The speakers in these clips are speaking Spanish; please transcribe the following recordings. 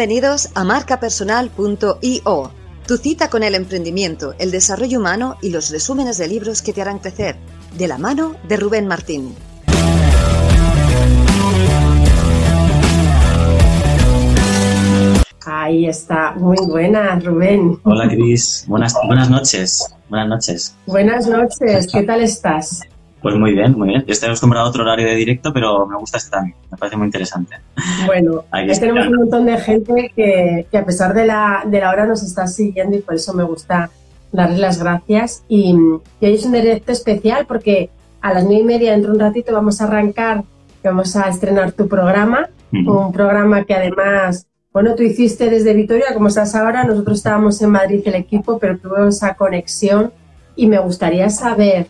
Bienvenidos a marcapersonal.io, tu cita con el emprendimiento, el desarrollo humano y los resúmenes de libros que te harán crecer, de la mano de Rubén Martín. Ahí está, muy buena, Rubén. Hola, Cris. Buenas, buenas noches. Buenas noches. Buenas noches, ¿qué tal estás? Pues muy bien, muy bien. Yo estoy acostumbrado a otro horario de directo, pero me gusta este también. Me parece muy interesante. Bueno, tenemos un montón de gente que, a pesar de la, de la hora nos está siguiendo y por eso me gusta darles las gracias. Y, hoy es un directo especial porque a las nueve y media, dentro de un ratito, vamos a arrancar, vamos a estrenar tu programa. Un programa que además, bueno, tú hiciste desde Vitoria, como estás ahora, nosotros estábamos en Madrid el equipo, pero tuve esa conexión y me gustaría saber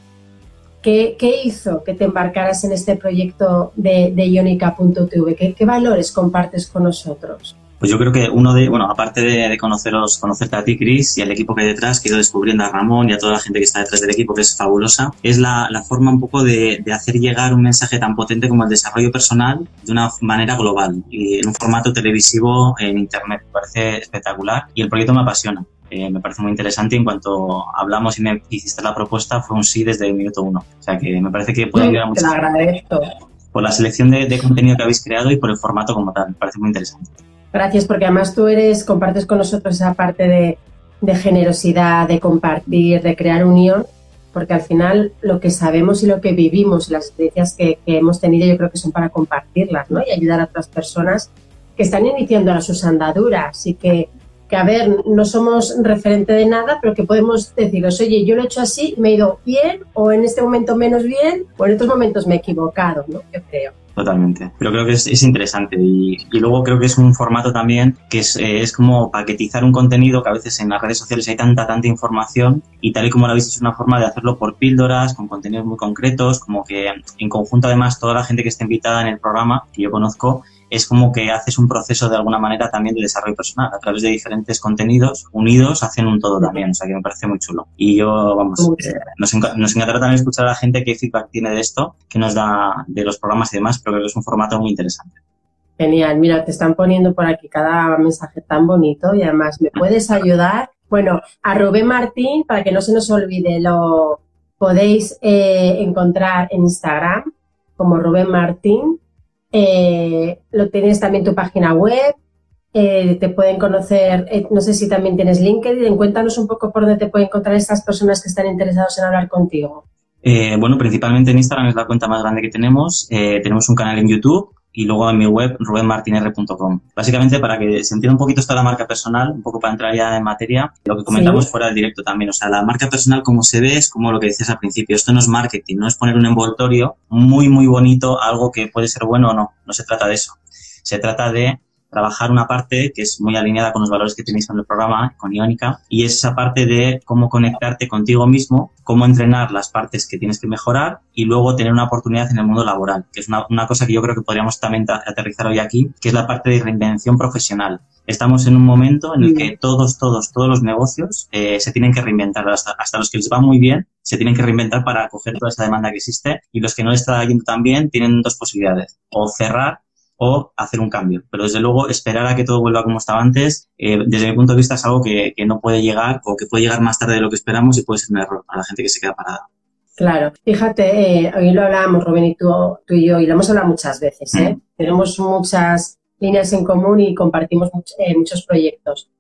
¿Qué, hizo que te embarcaras en este proyecto de, de Ionica.tv? ¿Qué, valores compartes con nosotros? Pues yo creo que uno de, bueno, aparte de, conoceros, conocerte a ti, Cris, y al equipo que hay detrás, que he ido descubriendo a Ramón y a toda la gente que está detrás del equipo, que es fabulosa, es la, forma un poco de, de, hacer llegar un mensaje tan potente como el desarrollo personal de una manera global y en un formato televisivo en Internet. Me parece espectacular y el proyecto me apasiona. Eh, me parece muy interesante. En cuanto hablamos y me hiciste la propuesta, fue un sí desde el minuto uno. O sea que me parece que puede ayudar mucho. Te lo agradezco. Por la selección de, contenido que habéis creado y por el formato como tal. Me parece muy interesante. Gracias, porque además tú eres, compartes con nosotros esa parte de, de generosidad, de compartir, de crear unión, porque al final lo que sabemos y lo que vivimos, las experiencias que, que, hemos tenido, yo creo que son para compartirlas, ¿no? Y ayudar a otras personas que están iniciando a sus andaduras y que que a ver, no somos referente de nada, pero que podemos deciros, oye, yo lo he hecho así, me he ido bien, o en este momento menos bien, o en otros momentos me he equivocado, ¿no? Yo creo. Totalmente. Pero creo que es, interesante y, luego creo que es un formato también que es, eh, es, como paquetizar un contenido que a veces en las redes sociales hay tanta, tanta información y tal y como lo habéis es una forma de hacerlo por píldoras, con contenidos muy concretos, como que en conjunto además toda la gente que está invitada en el programa, que yo conozco, es como que haces un proceso de alguna manera también de desarrollo personal. A través de diferentes contenidos unidos hacen un todo también, o sea que me parece muy chulo. Y yo, vamos, eh, nos, encantará también escuchar a la gente qué feedback tiene de esto, que nos da de los programas y demás, pero creo que es un formato muy interesante. Genial, mira, te están poniendo por aquí cada mensaje tan bonito y además me puedes ayudar. Bueno, a Rubén Martín, para que no se nos olvide, lo podéis eh, encontrar en Instagram como Rubén Martín eh, lo tienes también tu página web, eh, te pueden conocer, eh, no sé si también tienes LinkedIn, cuéntanos un poco por dónde te pueden encontrar estas personas que están interesados en hablar contigo. bueno, principalmente en Instagram es la cuenta más grande que tenemos. tenemos un canal en YouTube y luego en mi web rubenmartinr.com. Básicamente para que se entienda un poquito esta la marca personal, un poco para entrar ya en materia, lo que comentamos fuera del directo también. O sea, la marca personal como se ve es como lo que decías al principio. Esto no es marketing, no es poner un envoltorio muy, muy bonito, algo que puede ser bueno o no. No se trata de eso. Se trata de trabajar una parte que es muy alineada con los valores que tenéis en el programa, con Iónica, y es esa parte de cómo conectarte contigo mismo, cómo entrenar las partes que tienes que mejorar y luego tener una oportunidad en el mundo laboral, que es una, una cosa que yo creo que podríamos también aterrizar hoy aquí, que es la parte de reinvención profesional. Estamos en un momento en el que todos, todos, todos los negocios eh, se tienen que reinventar, hasta, hasta los que les va muy bien, se tienen que reinventar para acoger toda esa demanda que existe y los que no les está yendo tan bien tienen dos posibilidades, o cerrar o hacer un cambio. Pero desde luego esperar a que todo vuelva como estaba antes, eh, desde mi punto de vista es algo que, no puede llegar o que puede llegar más tarde de lo que esperamos y puede ser un error a la gente que se queda parada. Claro, fíjate, eh, hoy lo hablábamos Rubén y tú, tú, y yo, y lo hemos hablado muchas veces, ¿eh? Mm. tenemos muchas líneas en común y compartimos eh, muchos proyectos.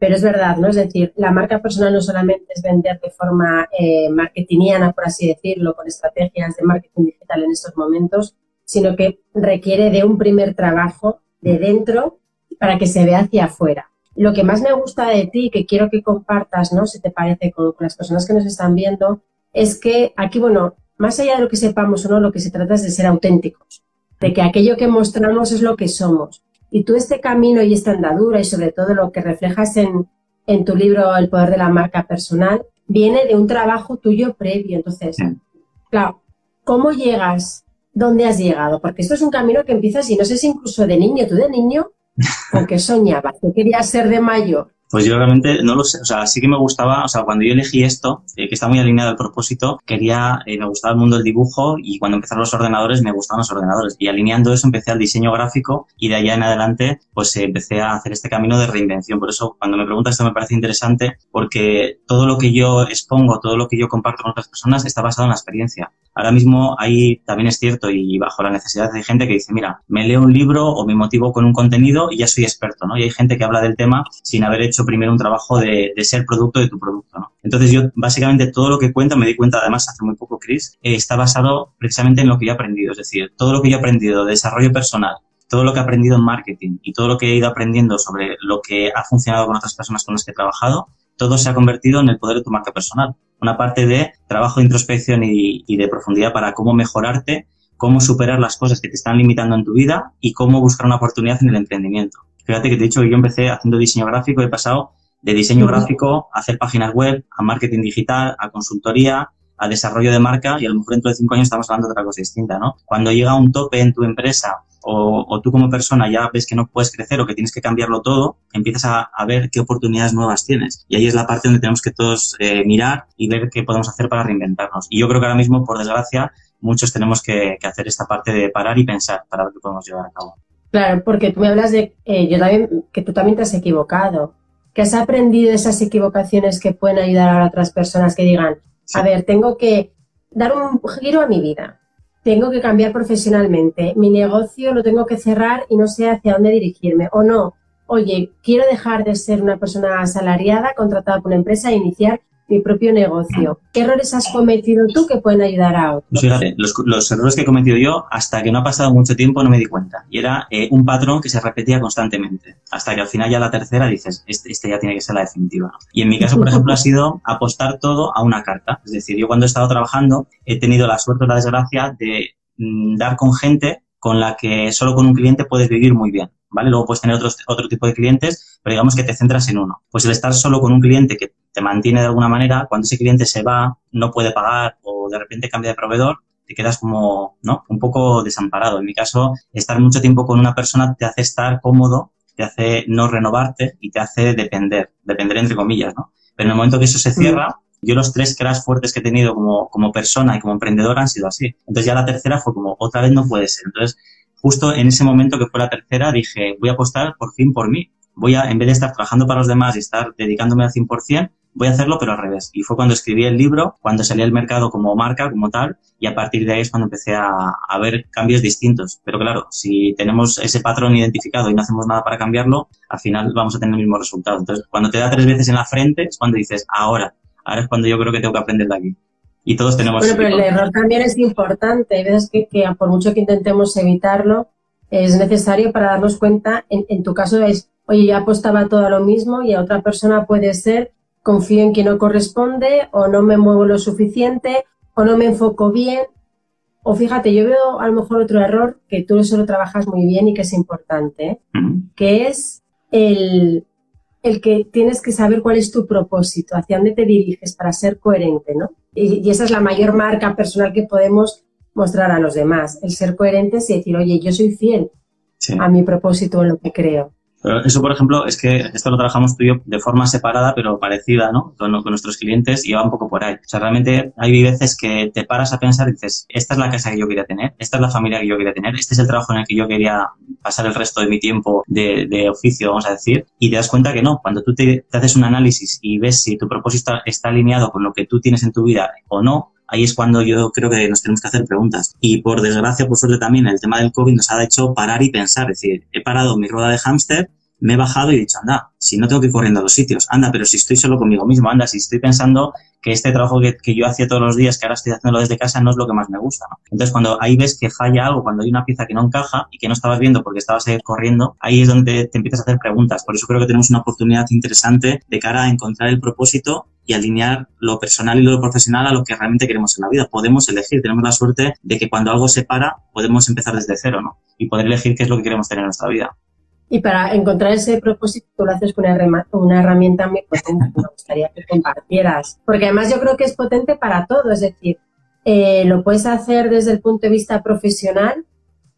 Pero es verdad, ¿no? Es decir, la marca personal no solamente es vender de forma marketingiana, por así decirlo, con estrategias de marketing digital en estos momentos, sino que requiere de un primer trabajo de dentro para que se vea hacia afuera. Lo que más me gusta de ti, que quiero que compartas, ¿no? Si te parece, con, las personas que nos están viendo, es que aquí, bueno, más allá de lo que sepamos o no, lo que se trata es de ser auténticos, de que aquello que mostramos es lo que somos. Y tú este camino y esta andadura y sobre todo lo que reflejas en, en tu libro El poder de la marca personal, viene de un trabajo tuyo previo. Entonces, claro, ¿cómo llegas dónde has llegado, porque esto es un camino que empiezas y no sé si incluso de niño, tú de niño, ¿con qué soñabas? ¿Qué querías ser de mayor? Pues yo realmente no lo sé, o sea, sí que me gustaba, o sea, cuando yo elegí esto, eh, que está muy alineado al propósito, quería, eh, me gustaba el mundo del dibujo y cuando empezaron los ordenadores me gustaban los ordenadores. Y alineando eso empecé al diseño gráfico y de allá en adelante pues eh, empecé a hacer este camino de reinvención. Por eso cuando me preguntas esto me parece interesante porque todo lo que yo expongo, todo lo que yo comparto con otras personas está basado en la experiencia. Ahora mismo ahí también es cierto y bajo la necesidad de gente que dice, mira, me leo un libro o me motivo con un contenido y ya soy experto, ¿no? Y hay gente que habla del tema sin haber hecho primero un trabajo de, ser producto de tu producto, ¿no? Entonces yo básicamente todo lo que cuento, me di cuenta además hace muy poco, Chris, eh, está basado precisamente en lo que yo he aprendido, es decir, todo lo que yo he aprendido de desarrollo personal, todo lo que he aprendido en marketing y todo lo que he ido aprendiendo sobre lo que ha funcionado con otras personas con las que he trabajado, todo se ha convertido en el poder de tu marca personal. Una parte de trabajo de introspección y, de profundidad para cómo mejorarte, cómo superar las cosas que te están limitando en tu vida y cómo buscar una oportunidad en el emprendimiento. Fíjate que te he dicho que yo empecé haciendo diseño gráfico, he pasado de diseño gráfico a hacer páginas web, a marketing digital, a consultoría, a desarrollo de marca y a lo mejor dentro de cinco años estamos hablando de otra cosa distinta, ¿no? Cuando llega un tope en tu empresa o, tú como persona ya ves que no puedes crecer o que tienes que cambiarlo todo, empiezas a, ver qué oportunidades nuevas tienes. Y ahí es la parte donde tenemos que todos eh, mirar y ver qué podemos hacer para reinventarnos. Y yo creo que ahora mismo, por desgracia, muchos tenemos que, hacer esta parte de parar y pensar para ver qué podemos llevar a cabo. Claro, porque tú me hablas de eh, yo también, que tú también te has equivocado, que has aprendido esas equivocaciones que pueden ayudar a otras personas que digan, a ver, tengo que dar un giro a mi vida, tengo que cambiar profesionalmente, mi negocio lo tengo que cerrar y no sé hacia dónde dirigirme. O no, oye, quiero dejar de ser una persona asalariada, contratada por una empresa e iniciar mi propio negocio. ¿Qué errores has cometido tú que pueden ayudar a otros? Pues fíjate, los, errores que he cometido yo, hasta que no ha pasado mucho tiempo, no me di cuenta. Y era eh, un patrón que se repetía constantemente. Hasta que al final ya la tercera dices, este, este ya tiene que ser la definitiva. Y en mi caso, por ejemplo, ha sido apostar todo a una carta. Es decir, yo cuando he estado trabajando he tenido la suerte o la desgracia de mm, dar con gente con la que solo con un cliente puedes vivir muy bien. ¿vale? Luego puedes tener otros, otro tipo de clientes, pero digamos que te centras en uno. Pues el estar solo con un cliente que te mantiene de alguna manera, cuando ese cliente se va, no puede pagar o de repente cambia de proveedor, te quedas como, ¿no? Un poco desamparado. En mi caso, estar mucho tiempo con una persona te hace estar cómodo, te hace no renovarte y te hace depender, depender entre comillas, ¿no? Pero en el momento que eso se cierra, yo los tres crash fuertes que he tenido como, como persona y como emprendedor han sido así. Entonces ya la tercera fue como, otra vez no puede ser. Entonces justo en ese momento que fue la tercera, dije, voy a apostar por fin por mí. Voy a, en vez de estar trabajando para los demás y estar dedicándome al 100%, voy a hacerlo pero al revés. Y fue cuando escribí el libro, cuando salí al mercado como marca, como tal, y a partir de ahí es cuando empecé a, a ver cambios distintos. Pero claro, si tenemos ese patrón identificado y no hacemos nada para cambiarlo, al final vamos a tener el mismo resultado. Entonces, cuando te da tres veces en la frente, es cuando dices, ahora, ahora es cuando yo creo que tengo que aprender de aquí y todos tenemos... Bueno, pero el error también es importante. Hay veces que, por mucho que intentemos evitarlo, es necesario para darnos cuenta, en, tu caso es, oye, yo apostaba todo a lo mismo y a otra persona puede ser, confío en que no corresponde o no me muevo lo suficiente o no me enfoco bien. O fíjate, yo veo a lo mejor otro error que tú eso lo trabajas muy bien y que es importante, que es el, el que tienes que saber cuál es tu propósito, hacia dónde te diriges para ser coherente, ¿no? Y, esa es la mayor marca personal que podemos mostrar a los demás, el ser coherentes y decir, oye, yo soy fiel a mi propósito en lo que creo. Eso, por ejemplo, es que esto lo trabajamos tú y yo de forma separada, pero parecida, ¿no? Con, nuestros clientes y va un poco por ahí. O sea, realmente hay veces que te paras a pensar y dices, esta es la casa que yo quería tener, esta es la familia que yo quería tener, este es el trabajo en el que yo quería pasar el resto de mi tiempo de, de oficio, vamos a decir, y te das cuenta que no. Cuando tú te, te, haces un análisis y ves si tu propósito está alineado con lo que tú tienes en tu vida o no, ahí es cuando yo creo que nos tenemos que hacer preguntas. Y por desgracia, por suerte también, el tema del COVID nos ha hecho parar y pensar. Es decir, he parado mi rueda de hámster, me he bajado y he dicho, anda, si no tengo que ir corriendo a los sitios, anda, pero si estoy solo conmigo mismo, anda, si estoy pensando que este trabajo que, que yo hacía todos los días, que ahora estoy haciéndolo desde casa, no es lo que más me gusta. ¿no? Entonces, cuando ahí ves que falla algo, cuando hay una pieza que no encaja y que no estabas viendo porque estabas corriendo, ahí es donde te empiezas a hacer preguntas. Por eso creo que tenemos una oportunidad interesante de cara a encontrar el propósito y alinear lo personal y lo profesional a lo que realmente queremos en la vida. Podemos elegir, tenemos la suerte de que cuando algo se para, podemos empezar desde cero, ¿no? Y poder elegir qué es lo que queremos tener en nuestra vida. Y para encontrar ese propósito, tú lo haces con una, herramienta muy potente que me gustaría que compartieras. Porque además yo creo que es potente para todo, es decir, eh, lo puedes hacer desde el punto de vista profesional,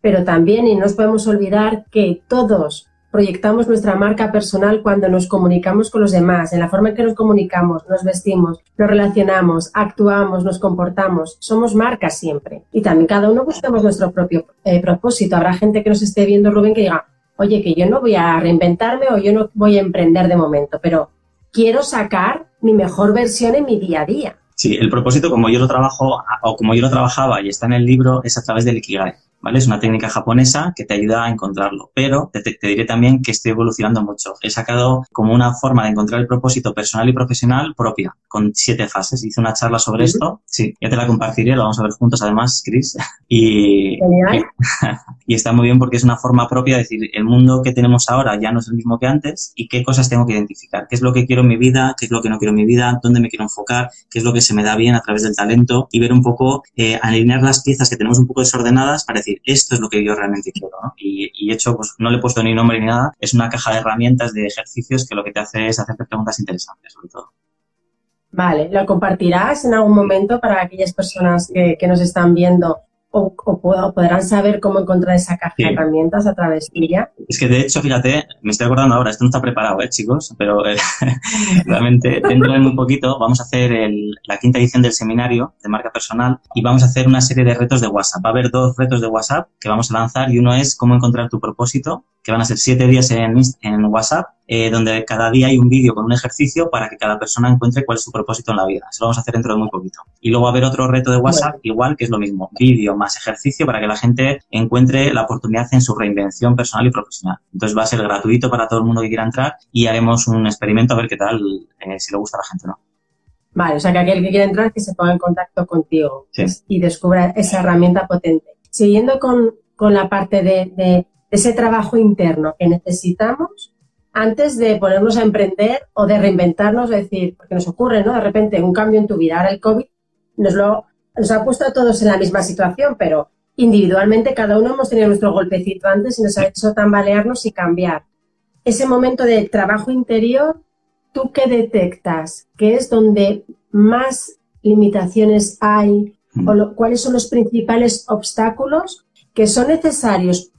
pero también, y no nos podemos olvidar que todos proyectamos nuestra marca personal cuando nos comunicamos con los demás, en la forma en que nos comunicamos, nos vestimos, nos relacionamos, actuamos, nos comportamos. Somos marcas siempre. Y también cada uno buscamos nuestro propio eh, propósito. Habrá gente que nos esté viendo, Rubén, que diga, oye, que yo no voy a reinventarme o yo no voy a emprender de momento, pero quiero sacar mi mejor versión en mi día a día. Sí, el propósito, como yo lo trabajo o como yo lo trabajaba y está en el libro, es a través del Ikigai. ¿Vale? Es una técnica japonesa que te ayuda a encontrarlo, pero te, diré también que estoy evolucionando mucho. He sacado como una forma de encontrar el propósito personal y profesional propia, con siete fases. Hice una charla sobre esto, sí, ya te la compartiré, lo vamos a ver juntos además, Chris. Y, y está muy bien porque es una forma propia de decir, el mundo que tenemos ahora ya no es el mismo que antes y qué cosas tengo que identificar, qué es lo que quiero en mi vida, qué es lo que no quiero en mi vida, dónde me quiero enfocar, qué es lo que se me da bien a través del talento y ver un poco, eh, alinear las piezas que tenemos un poco desordenadas para decir, esto es lo que yo realmente quiero, ¿no? Y, y hecho, pues no le he puesto ni nombre ni nada, es una caja de herramientas, de ejercicios que lo que te hace es hacerte preguntas interesantes, sobre todo. Vale, ¿lo compartirás en algún momento para aquellas personas que, que nos están viendo o, o, podrán saber cómo encontrar esa caja de herramientas a través de ella. Es que de hecho, fíjate, me estoy acordando ahora, esto no está preparado, ¿eh, chicos? Pero eh, realmente dentro de muy poquito vamos a hacer el, la quinta edición del seminario de marca personal y vamos a hacer una serie de retos de WhatsApp. Va a haber dos retos de WhatsApp que vamos a lanzar y uno es cómo encontrar tu propósito que van a ser siete días en, en WhatsApp, eh, donde cada día hay un vídeo con un ejercicio para que cada persona encuentre cuál es su propósito en la vida. Eso lo vamos a hacer dentro de muy poquito. Y luego va a haber otro reto de WhatsApp, igual, que es lo mismo, vídeo más ejercicio para que la gente encuentre la oportunidad en su reinvención personal y profesional. Entonces va a ser gratuito para todo el mundo que quiera entrar y haremos un experimento a ver qué tal, eh, si le gusta a la gente o no. Vale, o sea que aquel que quiera entrar que se ponga en contacto contigo y descubra esa herramienta potente. Siguiendo con, con la parte de ese trabajo interno que necesitamos antes de ponernos a emprender o de reinventarnos, es decir, porque nos ocurre, ¿no? De repente un cambio en tu vida. Ahora el COVID nos lo nos ha puesto a todos en la misma situación, pero individualmente cada uno hemos tenido nuestro golpecito antes y nos ha hecho tambalearnos y cambiar. Ese momento de trabajo interior, ¿tú qué detectas? ¿Qué es donde más limitaciones hay? ¿O cuáles son los principales obstáculos que son necesarios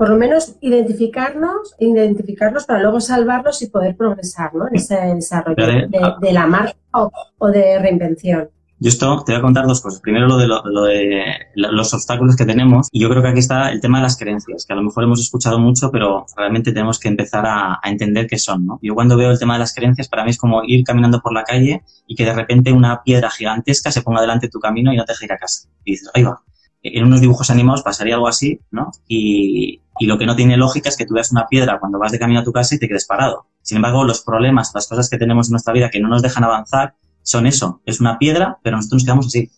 por lo menos identificarnos, identificarlos para luego salvarlos y poder progresar ¿no? en ese desarrollo de, la marca o, de reinvención. Yo esto te voy a contar dos cosas. Primero lo de, lo, de los obstáculos que tenemos. Y yo creo que aquí está el tema de las creencias, que a lo mejor hemos escuchado mucho, pero realmente tenemos que empezar a, a, entender qué son. ¿no? Yo cuando veo el tema de las creencias, para mí es como ir caminando por la calle y que de repente una piedra gigantesca se ponga delante de tu camino y no te deje ir a casa. Y dices, ahí va. En unos dibujos animados pasaría algo así, ¿no? Y, y lo que no tiene lógica es que tú veas una piedra cuando vas de camino a tu casa y te quedes parado. Sin embargo, los problemas, las cosas que tenemos en nuestra vida que no nos dejan avanzar, son eso. Es una piedra, pero nosotros nos quedamos así.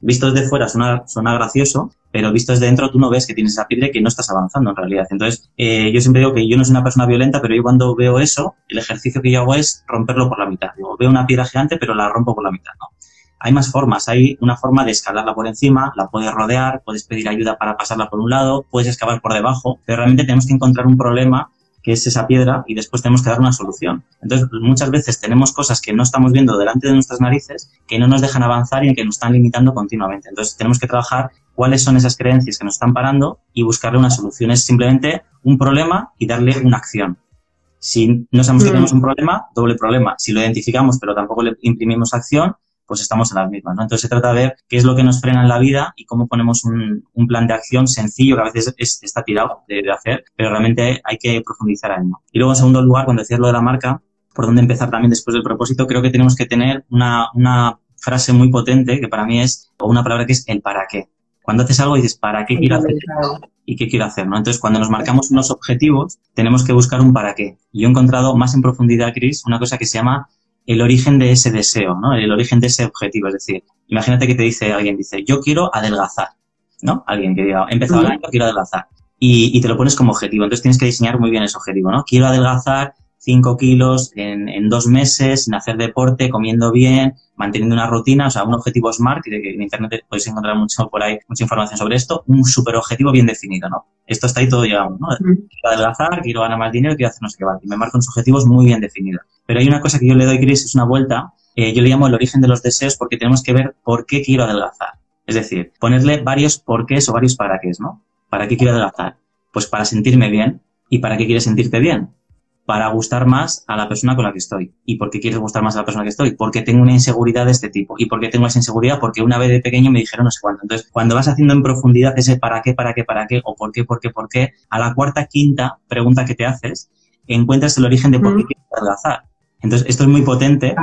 Visto desde fuera suena, suena gracioso, pero visto desde dentro tú no ves que tienes esa piedra y que no estás avanzando en realidad. Entonces, eh, yo siempre digo que yo no soy una persona violenta, pero yo cuando veo eso, el ejercicio que yo hago es romperlo por la mitad. Digo, veo una piedra gigante, pero la rompo por la mitad, ¿no? Hay más formas. Hay una forma de escalarla por encima, la puedes rodear, puedes pedir ayuda para pasarla por un lado, puedes excavar por debajo, pero realmente tenemos que encontrar un problema que es esa piedra y después tenemos que dar una solución. Entonces, muchas veces tenemos cosas que no estamos viendo delante de nuestras narices que no nos dejan avanzar y que nos están limitando continuamente. Entonces, tenemos que trabajar cuáles son esas creencias que nos están parando y buscarle una solución. Es simplemente un problema y darle una acción. Si no sabemos que mm. tenemos un problema, doble problema. Si lo identificamos pero tampoco le imprimimos acción, pues estamos en las mismas, ¿no? Entonces se trata de ver qué es lo que nos frena en la vida y cómo ponemos un, plan de acción sencillo que a veces está tirado de, hacer, pero realmente hay que profundizar en ¿no? Y luego, en segundo lugar, cuando decías lo de la marca, por dónde empezar también después del propósito, creo que tenemos que tener una, una frase muy potente que para mí es, o una palabra que es el para qué. Cuando haces algo dices, ¿para qué quiero hacer ¿Y qué quiero hacer? ¿no? Entonces, cuando nos marcamos unos objetivos, tenemos que buscar un para qué. Y yo he encontrado más en profundidad, Chris, una cosa que se llama el origen de ese deseo, ¿no? El origen de ese objetivo. Es decir, imagínate que te dice alguien, dice, yo quiero adelgazar, ¿no? Alguien que diga, he empezado el año, quiero adelgazar. Y, y, te lo pones como objetivo. Entonces tienes que diseñar muy bien ese objetivo, ¿no? Quiero adelgazar 5 kilos en, en, dos meses, sin hacer deporte, comiendo bien, manteniendo una rutina, o sea, un objetivo SMART, que en Internet podéis encontrar mucho por ahí, mucha información sobre esto, un super objetivo bien definido, ¿no? Esto está ahí todo, digamos, ¿no? Quiero adelgazar, quiero ganar más dinero, quiero hacer no sé qué, vale. Y me marco unos objetivos muy bien definidos. Pero hay una cosa que yo le doy, Chris, es una vuelta, eh, yo le llamo el origen de los deseos porque tenemos que ver por qué quiero adelgazar. Es decir, ponerle varios porqués o varios para qué, ¿no? ¿Para qué quiero adelgazar? Pues para sentirme bien, ¿Y para qué quieres sentirte bien? Para gustar más a la persona con la que estoy. ¿Y por qué quieres gustar más a la persona que estoy? Porque tengo una inseguridad de este tipo. ¿Y por qué tengo esa inseguridad? Porque una vez de pequeño me dijeron no sé cuánto. Entonces, cuando vas haciendo en profundidad ese para qué, para qué, para qué, o por qué, por qué, por qué, a la cuarta, quinta pregunta que te haces, encuentras el origen de por qué quieres adelgazar. Entonces, esto es muy potente.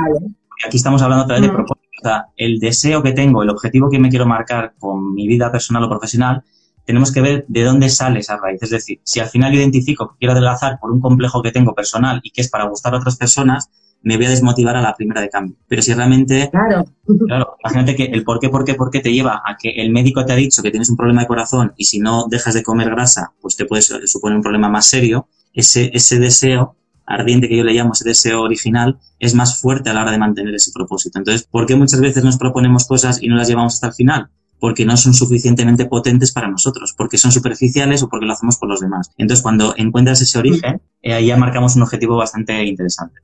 Aquí estamos hablando otra vez de propósito. O sea, el deseo que tengo, el objetivo que me quiero marcar con mi vida personal o profesional, tenemos que ver de dónde sale esa raíz. Es decir, si al final identifico que quiero adelgazar por un complejo que tengo personal y que es para gustar a otras personas, me voy a desmotivar a la primera de cambio. Pero si realmente, claro, claro imagínate que el por qué, por qué, por qué te lleva a que el médico te ha dicho que tienes un problema de corazón y si no dejas de comer grasa, pues te puede suponer un problema más serio, ese, ese deseo ardiente que yo le llamo, ese deseo original, es más fuerte a la hora de mantener ese propósito. Entonces, ¿por qué muchas veces nos proponemos cosas y no las llevamos hasta el final? Porque no son suficientemente potentes para nosotros, porque son superficiales o porque lo hacemos por los demás. Entonces, cuando encuentras ese origen, eh, ahí ya marcamos un objetivo bastante interesante.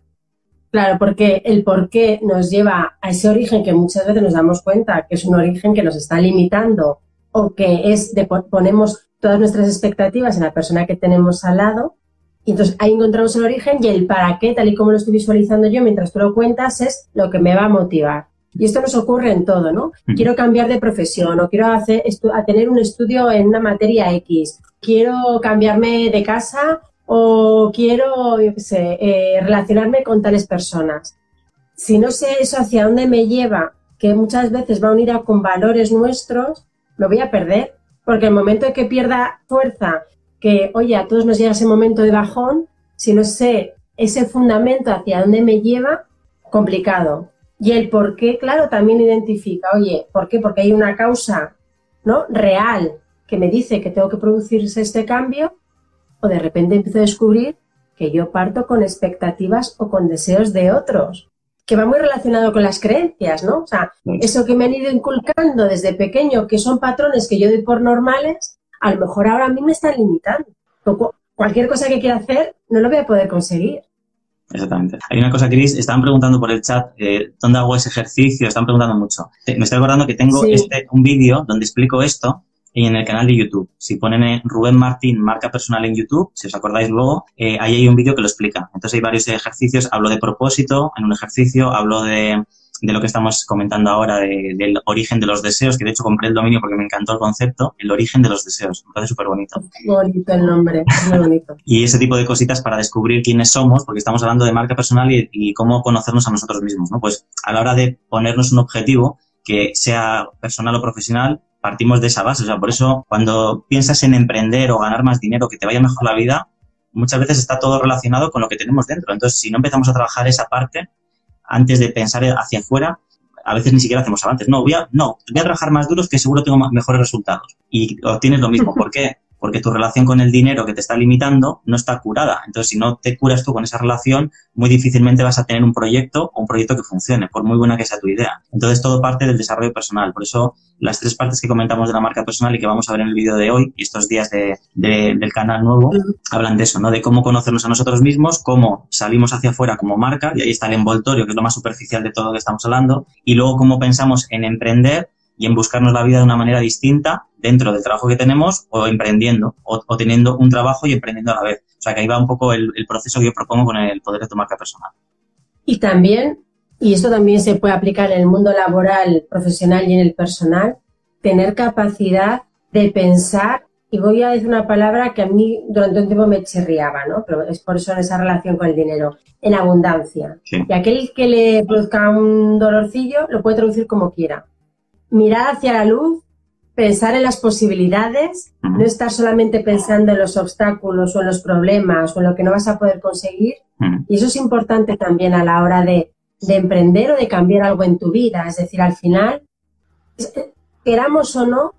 Claro, porque el por qué nos lleva a ese origen que muchas veces nos damos cuenta que es un origen que nos está limitando o que es de ponemos todas nuestras expectativas en la persona que tenemos al lado. Y entonces ahí encontramos el origen y el para qué, tal y como lo estoy visualizando yo mientras tú lo cuentas, es lo que me va a motivar. Y esto nos ocurre en todo, ¿no? Quiero cambiar de profesión o quiero hacer a tener un estudio en una materia X. Quiero cambiarme de casa o quiero, yo qué sé, eh, relacionarme con tales personas. Si no sé eso hacia dónde me lleva, que muchas veces va a unir a con valores nuestros, me voy a perder. Porque el momento de que pierda fuerza, que, oye, a todos nos llega ese momento de bajón, si no sé ese fundamento hacia dónde me lleva, complicado. Y el por qué, claro, también identifica, oye, ¿por qué? Porque hay una causa, ¿no? Real que me dice que tengo que producirse este cambio, o de repente empiezo a descubrir que yo parto con expectativas o con deseos de otros, que va muy relacionado con las creencias, ¿no? O sea, eso que me han ido inculcando desde pequeño, que son patrones que yo doy por normales, a lo mejor ahora a mí me están limitando. Cualquier cosa que quiera hacer, no lo voy a poder conseguir. Exactamente. Hay una cosa, Cris, estaban preguntando por el chat eh, dónde hago ese ejercicio, están preguntando mucho. Me estoy acordando que tengo este, un vídeo donde explico esto en el canal de YouTube. Si ponen Rubén Martín marca personal en YouTube, si os acordáis luego, eh, ahí hay un vídeo que lo explica. Entonces hay varios ejercicios, hablo de propósito en un ejercicio, hablo de de lo que estamos comentando ahora, del origen de los deseos, que de hecho compré el dominio porque me encantó el concepto, el origen de los deseos. Me parece súper bonito. Bonito el nombre, muy bonito. y ese tipo de cositas para descubrir quiénes somos, porque estamos hablando de marca personal y, cómo conocernos a nosotros mismos, ¿no? Pues a la hora de ponernos un objetivo, que sea personal o profesional, partimos de esa base. O sea, por eso cuando piensas en emprender o ganar más dinero, que te vaya mejor la vida, muchas veces está todo relacionado con lo que tenemos dentro. Entonces, si no empezamos a trabajar esa parte, antes de pensar hacia afuera, a veces ni siquiera hacemos avances. No, voy a, no, voy a trabajar más duros que seguro tengo mejores resultados. Y obtienes lo mismo. ¿Por qué? Porque tu relación con el dinero que te está limitando no está curada. Entonces, si no te curas tú con esa relación, muy difícilmente vas a tener un proyecto o un proyecto que funcione, por muy buena que sea tu idea. Entonces, todo parte del desarrollo personal. Por eso, las tres partes que comentamos de la marca personal y que vamos a ver en el vídeo de hoy y estos días de, del canal nuevo, hablan de eso, ¿no? De cómo conocernos a nosotros mismos, cómo salimos hacia afuera como marca, y ahí está el envoltorio, que es lo más superficial de todo lo que estamos hablando, y luego cómo pensamos en emprender y en buscarnos la vida de una manera distinta dentro del trabajo que tenemos o emprendiendo o, teniendo un trabajo y emprendiendo a la vez. O sea que ahí va un poco el, proceso que yo propongo con el poder de tu marca personal. Y también, y esto también se puede aplicar en el mundo laboral, profesional y en el personal, tener capacidad de pensar, y voy a decir una palabra que a mí durante un tiempo me chirriaba, ¿no? Pero es por eso en esa relación con el dinero, en abundancia. Y aquel que le produzca un dolorcillo lo puede traducir como quiera mirar hacia la luz, pensar en las posibilidades, no estar solamente pensando en los obstáculos o en los problemas o en lo que no vas a poder conseguir. Y eso es importante también a la hora de, de emprender o de cambiar algo en tu vida. Es decir, al final, queramos o no,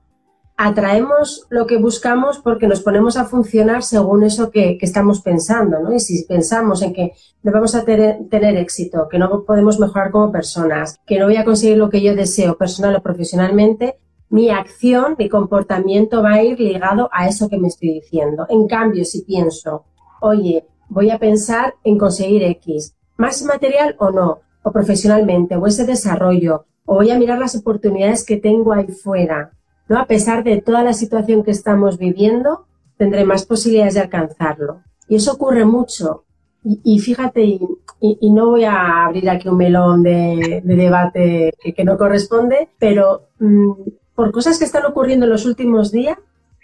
atraemos lo que buscamos porque nos ponemos a funcionar según eso que, estamos pensando, ¿no? Y si pensamos en que no vamos a tener, éxito, que no podemos mejorar como personas, que no voy a conseguir lo que yo deseo personal o profesionalmente, mi acción, mi comportamiento va a ir ligado a eso que me estoy diciendo. En cambio, si pienso, oye, voy a pensar en conseguir X, más material o no, o profesionalmente, o ese desarrollo, o voy a mirar las oportunidades que tengo ahí fuera, ¿no? A pesar de toda la situación que estamos viviendo, tendré más posibilidades de alcanzarlo. Y eso ocurre mucho. Y, fíjate, y, no voy a abrir aquí un melón de, debate que, no corresponde, pero mm, por cosas que están ocurriendo en los últimos días,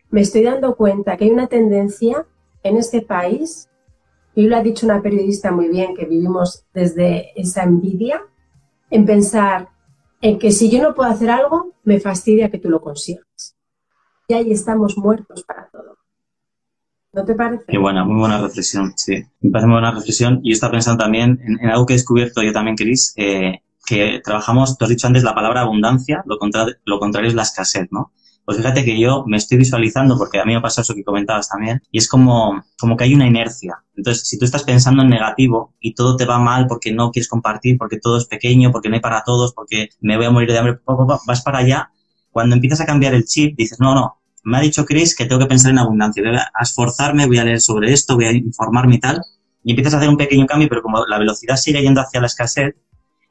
me estoy dando cuenta que hay una tendencia en este país, y lo ha dicho una periodista muy bien, que vivimos desde esa envidia, en pensar en que si yo no puedo hacer algo, me fastidia que tú lo consigas. Y ahí estamos muertos para todo. ¿No te parece? Qué buena, muy buena reflexión, sí. Me parece muy buena reflexión. Y estaba pensando también en, algo que he descubierto yo también, Cris, eh, que trabajamos, tú has dicho antes la palabra abundancia, lo, lo contrario es la escasez, ¿no? Pues fíjate que yo me estoy visualizando, porque a mí me ha pasado eso que comentabas también, y es como, como que hay una inercia. Entonces, si tú estás pensando en negativo y todo te va mal porque no quieres compartir, porque todo es pequeño, porque no hay para todos, porque me voy a morir de hambre, vas para allá, cuando empiezas a cambiar el chip, dices, no, no, me ha dicho Chris que tengo que pensar en abundancia, voy a esforzarme, voy a leer sobre esto, voy a informarme y tal, y empiezas a hacer un pequeño cambio, pero como la velocidad sigue yendo hacia la escasez,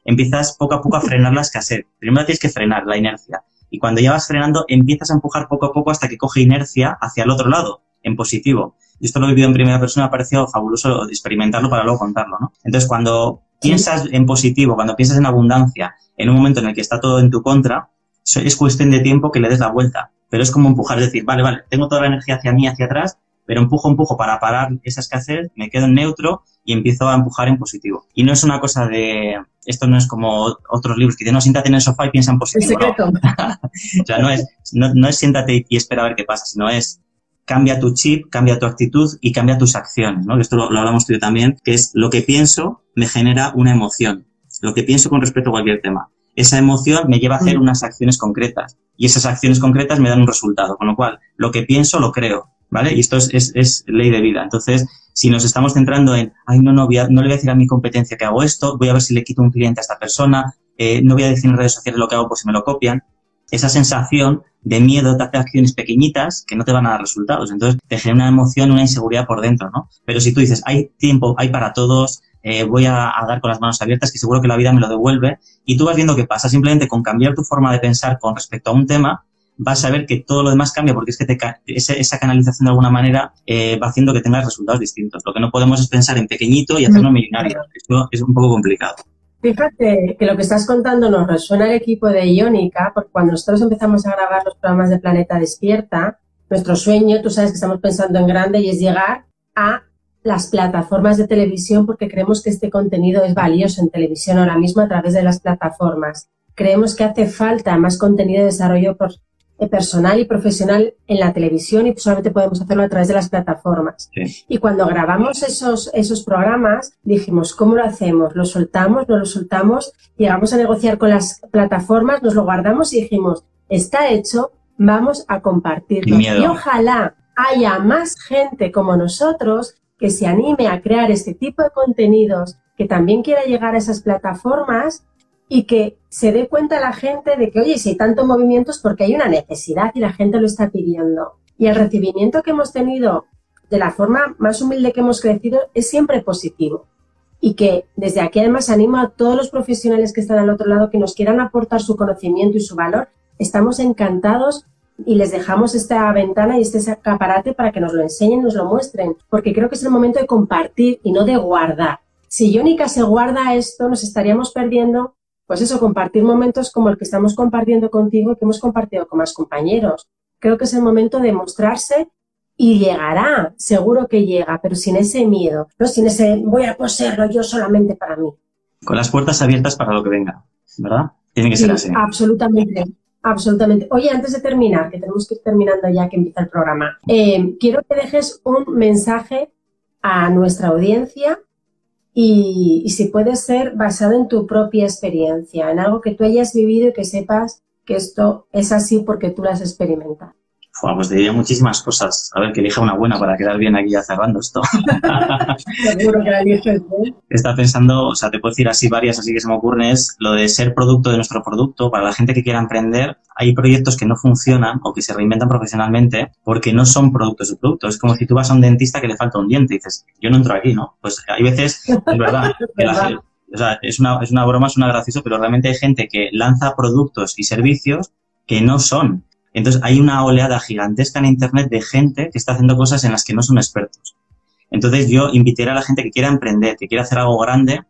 empiezas poco a poco a frenar la escasez. Primero tienes que frenar la inercia, y cuando ya vas frenando, empiezas a empujar poco a poco hasta que coge inercia hacia el otro lado, en positivo. Y esto lo he vivido en primera persona, me ha parecido fabuloso experimentarlo para luego contarlo, ¿no? Entonces, cuando piensas en positivo, cuando piensas en abundancia, en un momento en el que está todo en tu contra, es cuestión de tiempo que le des la vuelta pero es como empujar, es decir, vale, vale, tengo toda la energía hacia mí, hacia atrás, pero empujo, empujo para parar esa escasez, me quedo en neutro y empiezo a empujar en positivo. Y no es una cosa de, esto no es como otros libros que dicen, no, siéntate en el sofá y piensa en positivo. secreto. o sea, no es, no, es siéntate y espera a ver qué pasa, sino es cambia tu chip, cambia tu actitud y cambia tus acciones, ¿no? Esto lo, lo hablamos tú y yo también, que es lo que pienso me genera una emoción. Lo que pienso con respecto a cualquier tema esa emoción me lleva a hacer mm. unas acciones concretas y esas acciones concretas me dan un resultado, con lo cual lo que pienso lo creo, ¿vale? Y esto es, es, ley de vida. Entonces, si nos estamos centrando en, ay, no, no, no le voy a decir a mi competencia que hago esto, voy a ver si le quito un cliente a esta persona, eh, no voy a decir en redes sociales lo que hago pues si me lo copian, esa sensación de miedo te hace acciones pequeñitas que no te van a dar resultados. Entonces, te genera una emoción, una inseguridad por dentro, ¿no? Pero si tú dices, hay tiempo, hay para todos, eh, voy a, dar con las manos abiertas, que seguro que la vida me lo devuelve, y tú vas viendo qué pasa. Simplemente con cambiar tu forma de pensar con respecto a un tema, vas a ver que todo lo demás cambia, porque es que te, esa, canalización de alguna manera eh, va haciendo que tengas resultados distintos. Lo que no podemos es pensar en pequeñito y hacerlo millonario. Eso es un poco complicado. Fíjate que lo que estás contando nos resuena al equipo de Iónica, porque cuando nosotros empezamos a grabar los programas de Planeta Despierta, nuestro sueño, tú sabes que estamos pensando en grande y es llegar a las plataformas de televisión porque creemos que este contenido es valioso en televisión ahora mismo a través de las plataformas. Creemos que hace falta más contenido de desarrollo eh, personal y profesional en la televisión y solamente podemos hacerlo a través de las plataformas. Y cuando grabamos esos, esos programas, dijimos, ¿cómo lo hacemos? ¿Lo soltamos? ¿No lo soltamos? Llegamos a negociar con las plataformas, nos lo guardamos y dijimos, está hecho, vamos a compartirlo. Y ojalá haya más gente como nosotros que se anime a crear este tipo de contenidos, que también quiera llegar a esas plataformas y que se dé cuenta la gente de que, oye, si hay tantos movimientos porque hay una necesidad y la gente lo está pidiendo. Y el recibimiento que hemos tenido de la forma más humilde que hemos crecido es siempre positivo. Y que desde aquí además animo a todos los profesionales que están al otro lado que nos quieran aportar su conocimiento y su valor. Estamos encantados y les dejamos esta ventana y este escaparate para que nos lo enseñen, nos lo muestren, porque creo que es el momento de compartir y no de guardar. Si Jónica se guarda esto, nos estaríamos perdiendo, pues eso, compartir momentos como el que estamos compartiendo contigo y que hemos compartido con más compañeros. Creo que es el momento de mostrarse y llegará, seguro que llega, pero sin ese miedo, no sin ese voy a poseerlo yo solamente para mí. Con las puertas abiertas para lo que venga, ¿verdad? Tiene que ser así. Absolutamente. Absolutamente. Oye, antes de terminar, que tenemos que ir terminando ya que empieza el programa, eh, quiero que dejes un mensaje a nuestra audiencia y, y, si puede ser basado en tu propia experiencia, en algo que tú hayas vivido y que sepas que esto es así porque tú lo has experimentado pues diría muchísimas cosas. A ver, que elija una buena para quedar bien aquí ya cerrando esto. Seguro que la eliges Está pensando, o sea, te puedo decir así varias, así que se me ocurren, es lo de ser producto de nuestro producto. Para la gente que quiera emprender, hay proyectos que no funcionan o que se reinventan profesionalmente porque no son productos de producto. Es como si tú vas a un dentista que le falta un diente y dices, yo no entro aquí, ¿no? Pues hay veces, es verdad, que la gente, o sea, es una, es una broma, es una gracioso, pero realmente hay gente que lanza productos y servicios que no son entonces hay una oleada gigantesca en Internet de gente que está haciendo cosas en las que no son expertos. Entonces yo invitaría a la gente que quiera emprender, que quiera hacer algo grande,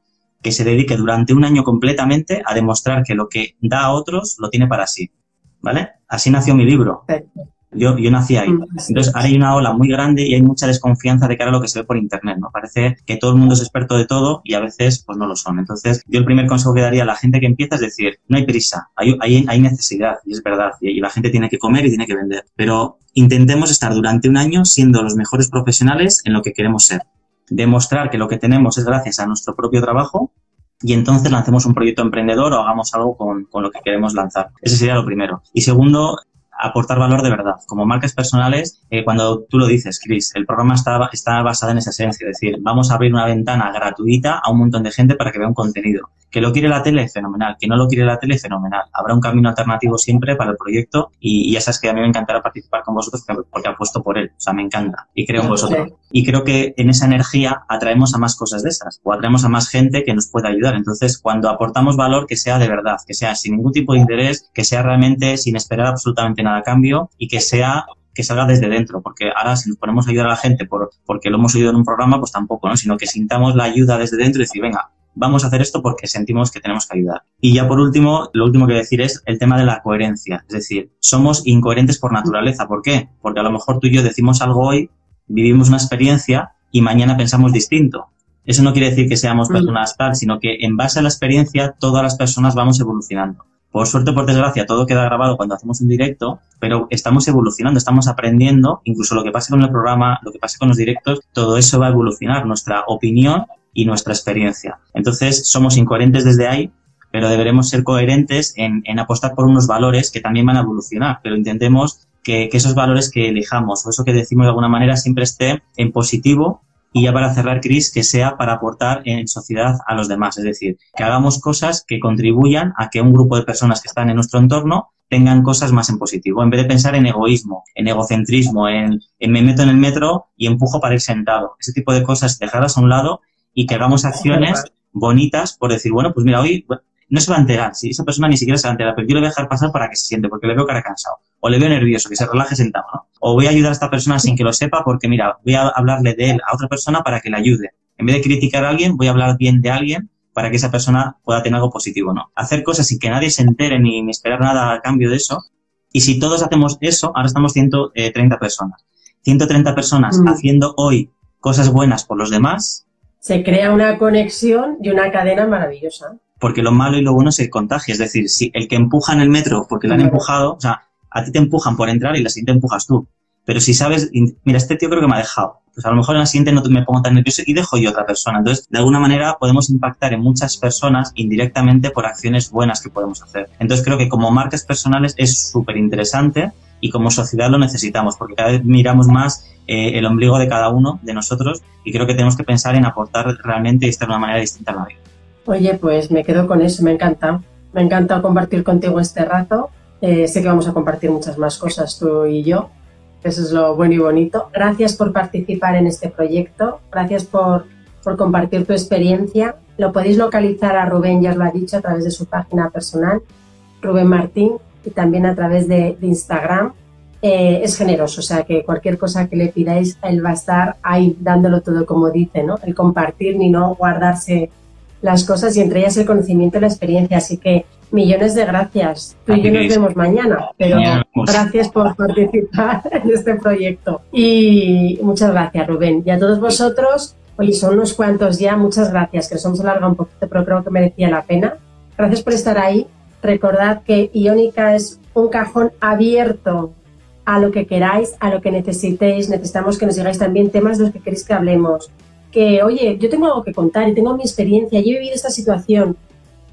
que se dedique durante un año completamente a demostrar que lo que da a otros lo tiene para sí. ¿Vale? Así nació mi libro. Yo, yo nací ahí. Mm, Entonces, ahora hay una ola muy grande y hay mucha desconfianza de cara a lo que se ve por Internet, ¿no? Parece que todo el mundo es experto de todo y a veces, pues no lo son. Entonces, yo el primer consejo que daría a la gente que empieza es decir, no hay prisa, hay, hay, hay necesidad, y es verdad, y, la gente tiene que comer y tiene que vender. Pero intentemos estar durante un año siendo los mejores profesionales en lo que queremos ser. Demostrar que lo que tenemos es gracias a nuestro propio trabajo y entonces lancemos un proyecto emprendedor o hagamos algo con, con, lo que queremos lanzar. Ese sería lo primero. Y segundo, aportar valor de verdad. Como marcas personales, eh, cuando tú lo dices, Chris, el programa está, está basado en esa esencia, es decir, vamos a abrir una ventana gratuita a un montón de gente para que vea un contenido. Que lo quiere la tele, fenomenal. Que no lo quiere la tele, fenomenal. Habrá un camino alternativo siempre para el proyecto y, ya sabes que a mí me encantará participar con vosotros porque, apuesto por él. O sea, me encanta y creo en vosotros. Y creo que en esa energía atraemos a más cosas de esas o atraemos a más gente que nos pueda ayudar. Entonces, cuando aportamos valor, que sea de verdad, que sea sin ningún tipo de interés, que sea realmente sin esperar absolutamente nada a cambio y que sea que salga desde dentro, porque ahora si nos ponemos a ayudar a la gente por, porque lo hemos oído en un programa, pues tampoco, ¿no? Sino que sintamos la ayuda desde dentro y decir, venga, vamos a hacer esto porque sentimos que tenemos que ayudar. Y ya por último, lo último que decir es el tema de la coherencia. Es decir, somos incoherentes por naturaleza. ¿Por qué? Porque a lo mejor tú y yo decimos algo hoy, vivimos una experiencia y mañana pensamos distinto. Eso no quiere decir que seamos mm. personas tal, sino que en base a la experiencia todas las personas vamos evolucionando. Por suerte, por desgracia, todo queda grabado cuando hacemos un directo, pero estamos evolucionando, estamos aprendiendo, incluso lo que pase con el programa, lo que pase con los directos, todo eso va a evolucionar. Nuestra opinión y nuestra experiencia. Entonces, somos incoherentes desde ahí, pero deberemos ser coherentes en, apostar por unos valores que también van a evolucionar, pero intentemos que, esos valores que elijamos o eso que decimos de alguna manera siempre esté en positivo y ya para cerrar, Chris, que sea para aportar en sociedad a los demás, es decir, que hagamos cosas que contribuyan a que un grupo de personas que están en nuestro entorno tengan cosas más en positivo, en vez de pensar en egoísmo, en egocentrismo, en, en me meto en el metro y empujo para ir sentado. Ese tipo de cosas, dejarlas a un lado y que hagamos acciones bonitas por decir, bueno, pues mira, hoy no se va a enterar, si esa persona ni siquiera se va a enterar, pero yo le voy a dejar pasar para que se siente, porque le veo cara cansado, o le veo nervioso, que se relaje sentado, ¿no? O voy a ayudar a esta persona sin que lo sepa, porque mira, voy a hablarle de él a otra persona para que le ayude. En vez de criticar a alguien, voy a hablar bien de alguien para que esa persona pueda tener algo positivo, ¿no? Hacer cosas sin que nadie se entere ni, esperar nada a cambio de eso. Y si todos hacemos eso, ahora estamos 130 personas. 130 personas mm. haciendo hoy cosas buenas por los demás, se crea una conexión y una cadena maravillosa. Porque lo malo y lo bueno se contagia. Es decir, si el que empuja en el metro porque le han empujado, o sea, a ti te empujan por entrar y la siguiente empujas tú. Pero si sabes, mira, este tío creo que me ha dejado. Pues a lo mejor en la siguiente no me pongo tan nervioso y dejo yo otra persona. Entonces, de alguna manera podemos impactar en muchas personas indirectamente por acciones buenas que podemos hacer. Entonces, creo que como marcas personales es súper interesante y como sociedad lo necesitamos porque cada vez miramos más eh, el ombligo de cada uno de nosotros y creo que tenemos que pensar en aportar realmente y estar de una manera distinta a la vida. Oye, pues me quedo con eso, me encanta. Me encanta compartir contigo este rato. Eh, sé que vamos a compartir muchas más cosas tú y yo. Eso es lo bueno y bonito. Gracias por participar en este proyecto. Gracias por, por compartir tu experiencia. Lo podéis localizar a Rubén, ya os lo ha dicho, a través de su página personal, Rubén Martín, y también a través de, de Instagram, eh, es generoso, o sea que cualquier cosa que le pidáis, él va a estar ahí dándolo todo como dice, ¿no? El compartir ni no guardarse las cosas y entre ellas el conocimiento y la experiencia. Así que millones de gracias. Tú y yo nos vemos mañana, pero gracias por participar en este proyecto. Y muchas gracias, Rubén. Y a todos vosotros, oye, son unos cuantos ya, muchas gracias, que nos hemos alargado un poquito, pero creo que merecía la pena. Gracias por estar ahí. Recordad que Iónica es un cajón abierto a lo que queráis, a lo que necesitéis. Necesitamos que nos digáis también temas de los que queréis que hablemos. Que, oye, yo tengo algo que contar y tengo mi experiencia, yo he vivido esta situación.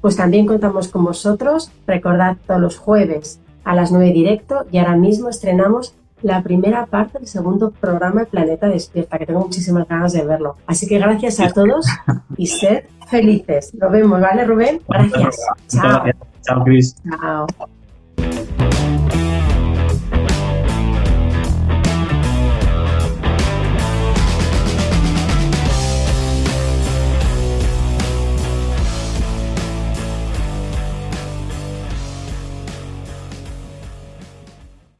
Pues también contamos con vosotros. Recordad todos los jueves a las 9 directo y ahora mismo estrenamos la primera parte del segundo programa de Planeta Despierta, que tengo muchísimas ganas de verlo. Así que gracias a todos y sed felices. Nos vemos, ¿vale, Rubén? Gracias. Chao. Chao, Cris. Chao.